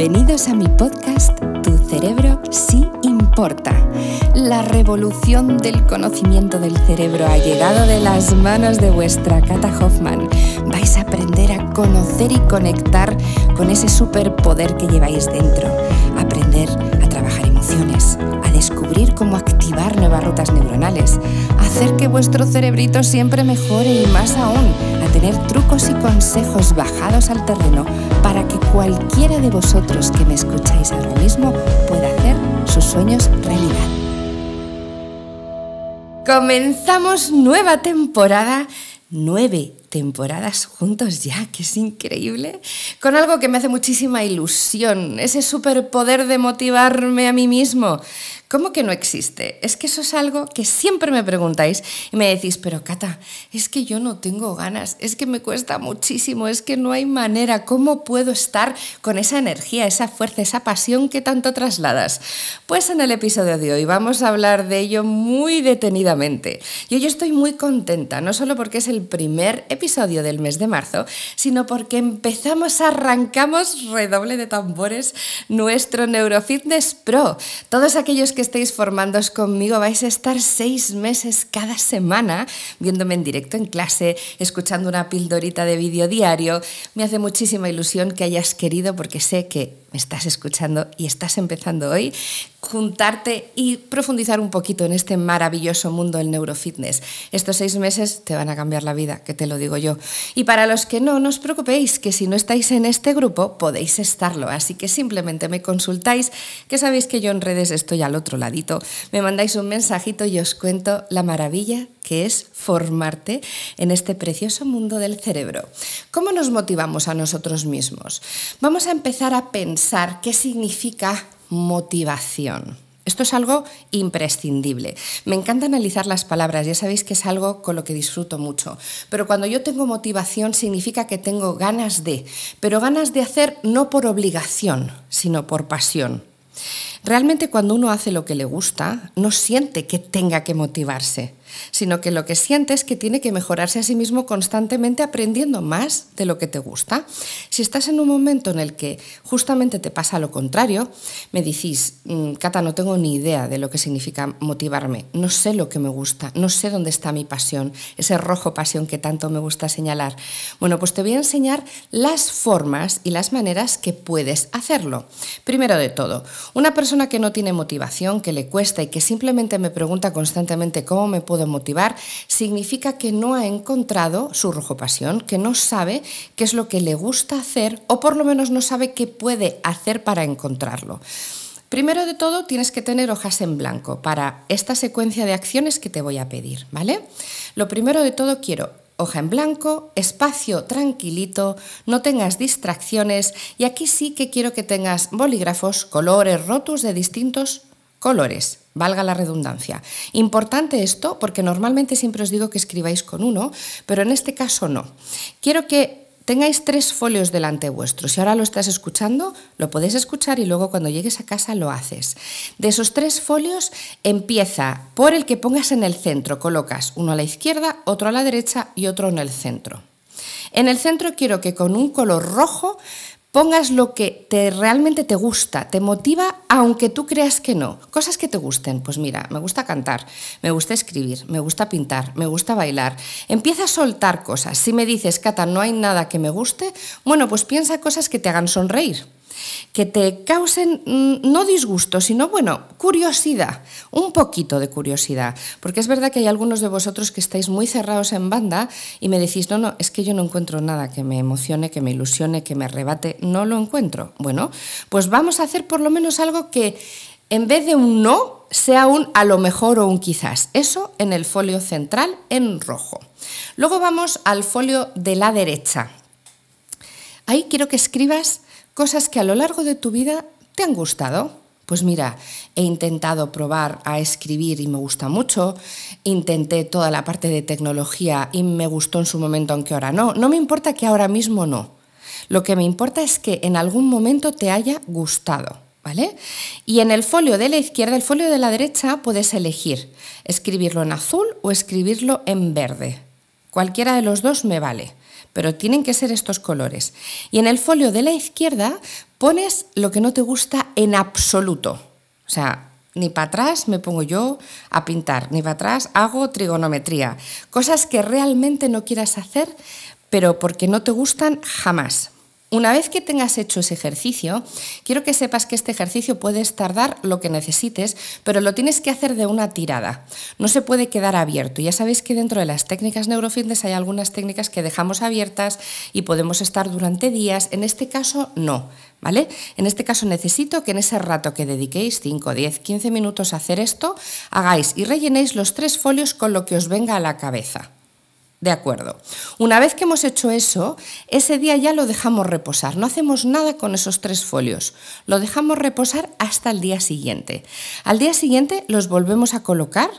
Bienvenidos a mi podcast Tu cerebro sí importa. La revolución del conocimiento del cerebro ha llegado de las manos de vuestra Kata Hoffman. Vais a aprender a conocer y conectar con ese superpoder que lleváis dentro. Aprender a trabajar emociones, a descubrir cómo activar nuevas rutas neuronales, hacer que vuestro cerebrito siempre mejore y más aún, a tener trucos y consejos bajados al terreno para que cualquiera de vosotros que me escucháis ahora mismo pueda hacer sus sueños realidad. Comenzamos nueva temporada, nueve temporadas juntos ya, que es increíble, con algo que me hace muchísima ilusión, ese superpoder de motivarme a mí mismo. ¿Cómo que no existe? Es que eso es algo que siempre me preguntáis y me decís, pero Cata, es que yo no tengo ganas, es que me cuesta muchísimo, es que no hay manera, ¿cómo puedo estar con esa energía, esa fuerza, esa pasión que tanto trasladas? Pues en el episodio de hoy vamos a hablar de ello muy detenidamente. Yo, yo estoy muy contenta, no solo porque es el primer episodio del mes de marzo, sino porque empezamos, arrancamos, redoble de tambores, nuestro Neurofitness Pro. Todos aquellos que estéis formándoos conmigo vais a estar seis meses cada semana viéndome en directo en clase, escuchando una pildorita de vídeo diario. Me hace muchísima ilusión que hayas querido porque sé que me estás escuchando y estás empezando hoy, juntarte y profundizar un poquito en este maravilloso mundo del neurofitness. Estos seis meses te van a cambiar la vida, que te lo digo yo. Y para los que no, no os preocupéis, que si no estáis en este grupo, podéis estarlo. Así que simplemente me consultáis, que sabéis que yo en redes estoy al otro ladito. Me mandáis un mensajito y os cuento la maravilla que es formarte en este precioso mundo del cerebro. ¿Cómo nos motivamos a nosotros mismos? Vamos a empezar a pensar qué significa motivación. Esto es algo imprescindible. Me encanta analizar las palabras, ya sabéis que es algo con lo que disfruto mucho. Pero cuando yo tengo motivación significa que tengo ganas de, pero ganas de hacer no por obligación, sino por pasión. Realmente cuando uno hace lo que le gusta, no siente que tenga que motivarse sino que lo que siente es que tiene que mejorarse a sí mismo constantemente aprendiendo más de lo que te gusta. Si estás en un momento en el que justamente te pasa lo contrario, me decís, mm, Cata, no tengo ni idea de lo que significa motivarme, no sé lo que me gusta, no sé dónde está mi pasión, ese rojo pasión que tanto me gusta señalar. Bueno, pues te voy a enseñar las formas y las maneras que puedes hacerlo. Primero de todo, una persona que no tiene motivación, que le cuesta y que simplemente me pregunta constantemente cómo me puedo motivar, significa que no ha encontrado su rojo pasión, que no sabe qué es lo que le gusta hacer o por lo menos no sabe qué puede hacer para encontrarlo. Primero de todo, tienes que tener hojas en blanco para esta secuencia de acciones que te voy a pedir, ¿vale? Lo primero de todo quiero hoja en blanco, espacio tranquilito, no tengas distracciones y aquí sí que quiero que tengas bolígrafos, colores, rotos de distintos colores valga la redundancia. Importante esto porque normalmente siempre os digo que escribáis con uno, pero en este caso no. Quiero que tengáis tres folios delante vuestro. Si ahora lo estás escuchando, lo podéis escuchar y luego cuando llegues a casa lo haces. De esos tres folios empieza por el que pongas en el centro. Colocas uno a la izquierda, otro a la derecha y otro en el centro. En el centro quiero que con un color rojo pongas lo que te, realmente te gusta, te motiva, aunque tú creas que no. Cosas que te gusten. Pues mira, me gusta cantar, me gusta escribir, me gusta pintar, me gusta bailar. Empieza a soltar cosas. Si me dices, Cata, no hay nada que me guste, bueno, pues piensa cosas que te hagan sonreír que te causen mm, no disgusto, sino, bueno, curiosidad, un poquito de curiosidad, porque es verdad que hay algunos de vosotros que estáis muy cerrados en banda y me decís, no, no, es que yo no encuentro nada que me emocione, que me ilusione, que me arrebate, no lo encuentro. Bueno, pues vamos a hacer por lo menos algo que en vez de un no, sea un a lo mejor o un quizás. Eso en el folio central en rojo. Luego vamos al folio de la derecha. Ahí quiero que escribas cosas que a lo largo de tu vida te han gustado. Pues mira, he intentado probar a escribir y me gusta mucho, intenté toda la parte de tecnología y me gustó en su momento, aunque ahora no. No me importa que ahora mismo no. Lo que me importa es que en algún momento te haya gustado. ¿Vale? Y en el folio de la izquierda, el folio de la derecha, puedes elegir escribirlo en azul o escribirlo en verde. Cualquiera de los dos me vale pero tienen que ser estos colores. Y en el folio de la izquierda pones lo que no te gusta en absoluto. O sea, ni para atrás me pongo yo a pintar, ni para atrás hago trigonometría. Cosas que realmente no quieras hacer, pero porque no te gustan jamás. Una vez que tengas hecho ese ejercicio, quiero que sepas que este ejercicio puedes tardar lo que necesites, pero lo tienes que hacer de una tirada. No se puede quedar abierto. Ya sabéis que dentro de las técnicas neurofitness hay algunas técnicas que dejamos abiertas y podemos estar durante días. En este caso, no. ¿Vale? En este caso necesito que en ese rato que dediquéis 5, 10, 15 minutos a hacer esto, hagáis y rellenéis los tres folios con lo que os venga a la cabeza. De acuerdo. Una vez que hemos hecho eso, ese día ya lo dejamos reposar. No hacemos nada con esos tres folios. Lo dejamos reposar hasta el día siguiente. Al día siguiente los volvemos a colocar.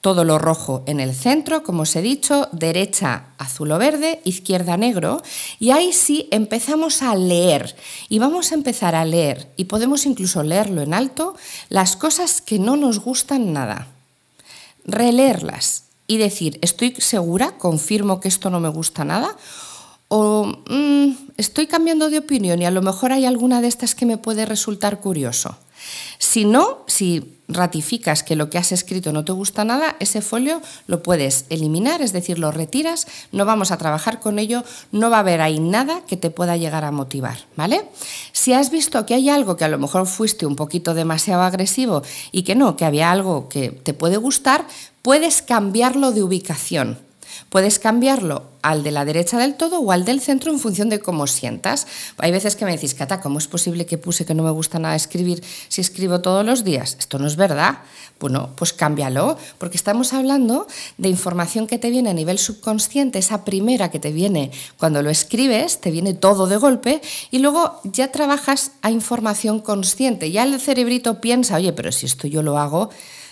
Todo lo rojo en el centro, como os he dicho, derecha azul o verde, izquierda negro, y ahí sí empezamos a leer. Y vamos a empezar a leer, y podemos incluso leerlo en alto, las cosas que no nos gustan nada. Releerlas, y decir, estoy segura, confirmo que esto no me gusta nada, o mm, estoy cambiando de opinión y a lo mejor hay alguna de estas que me puede resultar curioso. Si no, si ratificas que lo que has escrito no te gusta nada, ese folio lo puedes eliminar, es decir, lo retiras, no vamos a trabajar con ello, no va a haber ahí nada que te pueda llegar a motivar, ¿vale? Si has visto que hay algo que a lo mejor fuiste un poquito demasiado agresivo y que no, que había algo que te puede gustar, puedes cambiarlo de ubicación. Puedes cambiarlo al de la derecha del todo o al del centro en función de cómo sientas. Hay veces que me decís, Cata, ¿cómo es posible que puse que no me gusta nada escribir si escribo todos los días? Esto no es verdad. Bueno, pues cámbialo, porque estamos hablando de información que te viene a nivel subconsciente, esa primera que te viene cuando lo escribes, te viene todo de golpe, y luego ya trabajas a información consciente. Ya el cerebrito piensa, oye, pero si esto yo lo hago,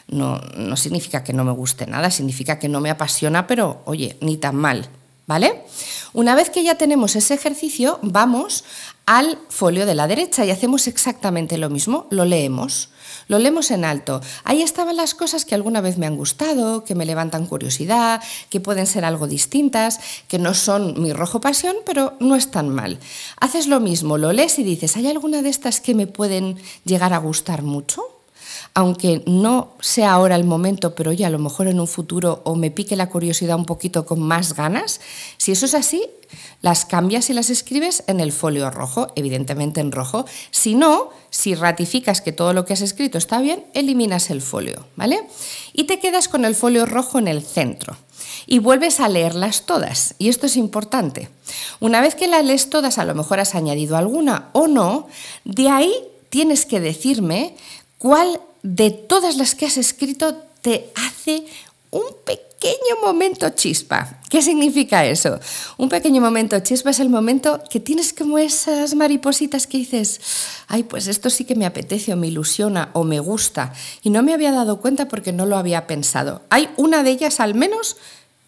no, no significa que no me guste nada, significa que no me apasiona, pero oye, ni tan mal. ¿Vale? Una vez que ya tenemos ese ejercicio, vamos al folio de la derecha y hacemos exactamente lo mismo, lo leemos. Lo leemos en alto. Ahí estaban las cosas que alguna vez me han gustado, que me levantan curiosidad, que pueden ser algo distintas, que no son mi rojo pasión, pero no están mal. Haces lo mismo, lo lees y dices, ¿hay alguna de estas que me pueden llegar a gustar mucho? Aunque no sea ahora el momento, pero ya a lo mejor en un futuro o me pique la curiosidad un poquito con más ganas, si eso es así, las cambias y las escribes en el folio rojo, evidentemente en rojo. Si no, si ratificas que todo lo que has escrito está bien, eliminas el folio, ¿vale? Y te quedas con el folio rojo en el centro. Y vuelves a leerlas todas. Y esto es importante. Una vez que las lees todas, a lo mejor has añadido alguna o no, de ahí tienes que decirme cuál de todas las que has escrito te hace un pequeño momento chispa. ¿Qué significa eso? Un pequeño momento chispa es el momento que tienes como esas maripositas que dices, ay, pues esto sí que me apetece o me ilusiona o me gusta. Y no me había dado cuenta porque no lo había pensado. Hay una de ellas al menos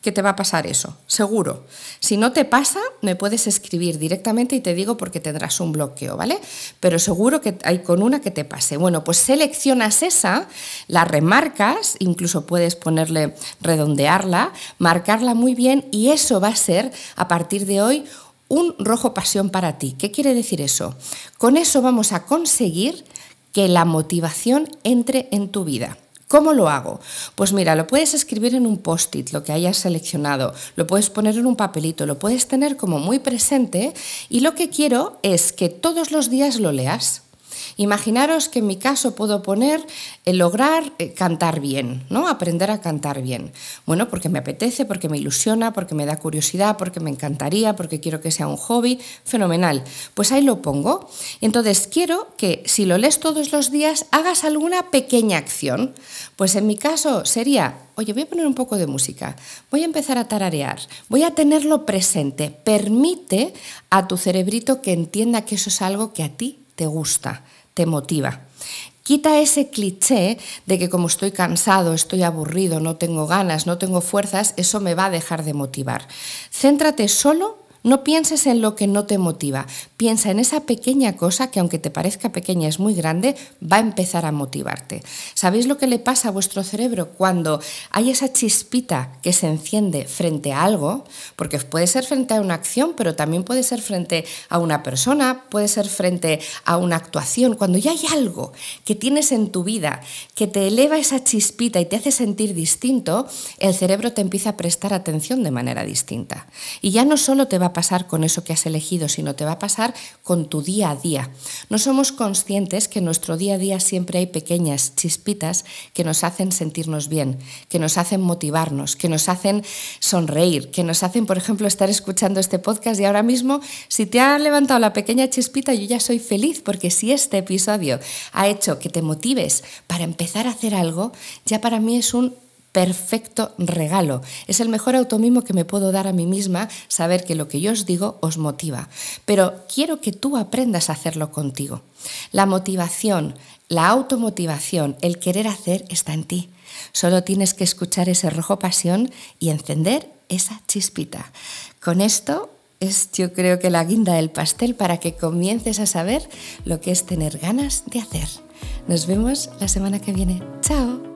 que te va a pasar eso, seguro. Si no te pasa, me puedes escribir directamente y te digo porque tendrás un bloqueo, ¿vale? Pero seguro que hay con una que te pase. Bueno, pues seleccionas esa, la remarcas, incluso puedes ponerle, redondearla, marcarla muy bien y eso va a ser, a partir de hoy, un rojo pasión para ti. ¿Qué quiere decir eso? Con eso vamos a conseguir que la motivación entre en tu vida. ¿Cómo lo hago? Pues mira, lo puedes escribir en un post-it, lo que hayas seleccionado, lo puedes poner en un papelito, lo puedes tener como muy presente y lo que quiero es que todos los días lo leas. Imaginaros que en mi caso puedo poner el lograr eh, cantar bien, ¿no? Aprender a cantar bien. Bueno, porque me apetece, porque me ilusiona, porque me da curiosidad, porque me encantaría, porque quiero que sea un hobby, fenomenal. Pues ahí lo pongo. Entonces quiero que si lo lees todos los días hagas alguna pequeña acción. Pues en mi caso sería oye, voy a poner un poco de música, voy a empezar a tararear, voy a tenerlo presente. Permite a tu cerebrito que entienda que eso es algo que a ti te gusta te motiva. Quita ese cliché de que como estoy cansado, estoy aburrido, no tengo ganas, no tengo fuerzas, eso me va a dejar de motivar. Céntrate solo No pienses en lo que no te motiva, piensa en esa pequeña cosa que aunque te parezca pequeña es muy grande, va a empezar a motivarte. ¿Sabéis lo que le pasa a vuestro cerebro cuando hay esa chispita que se enciende frente a algo? Porque puede ser frente a una acción, pero también puede ser frente a una persona, puede ser frente a una actuación. Cuando ya hay algo que tienes en tu vida que te eleva esa chispita y te hace sentir distinto, el cerebro te empieza a prestar atención de manera distinta. Y ya no solo te va a pasar con eso que has elegido, sino te va a pasar con tu día a día. No somos conscientes que en nuestro día a día siempre hay pequeñas chispitas que nos hacen sentirnos bien, que nos hacen motivarnos, que nos hacen sonreír, que nos hacen, por ejemplo, estar escuchando este podcast y ahora mismo, si te ha levantado la pequeña chispita, yo ya soy feliz porque si este episodio ha hecho que te motives para empezar a hacer algo, ya para mí es un perfecto regalo. Es el mejor automimo que me puedo dar a mí misma, saber que lo que yo os digo os motiva. Pero quiero que tú aprendas a hacerlo contigo. La motivación, la automotivación, el querer hacer está en ti. Solo tienes que escuchar ese rojo pasión y encender esa chispita. Con esto es yo creo que la guinda del pastel para que comiences a saber lo que es tener ganas de hacer. Nos vemos la semana que viene. Chao.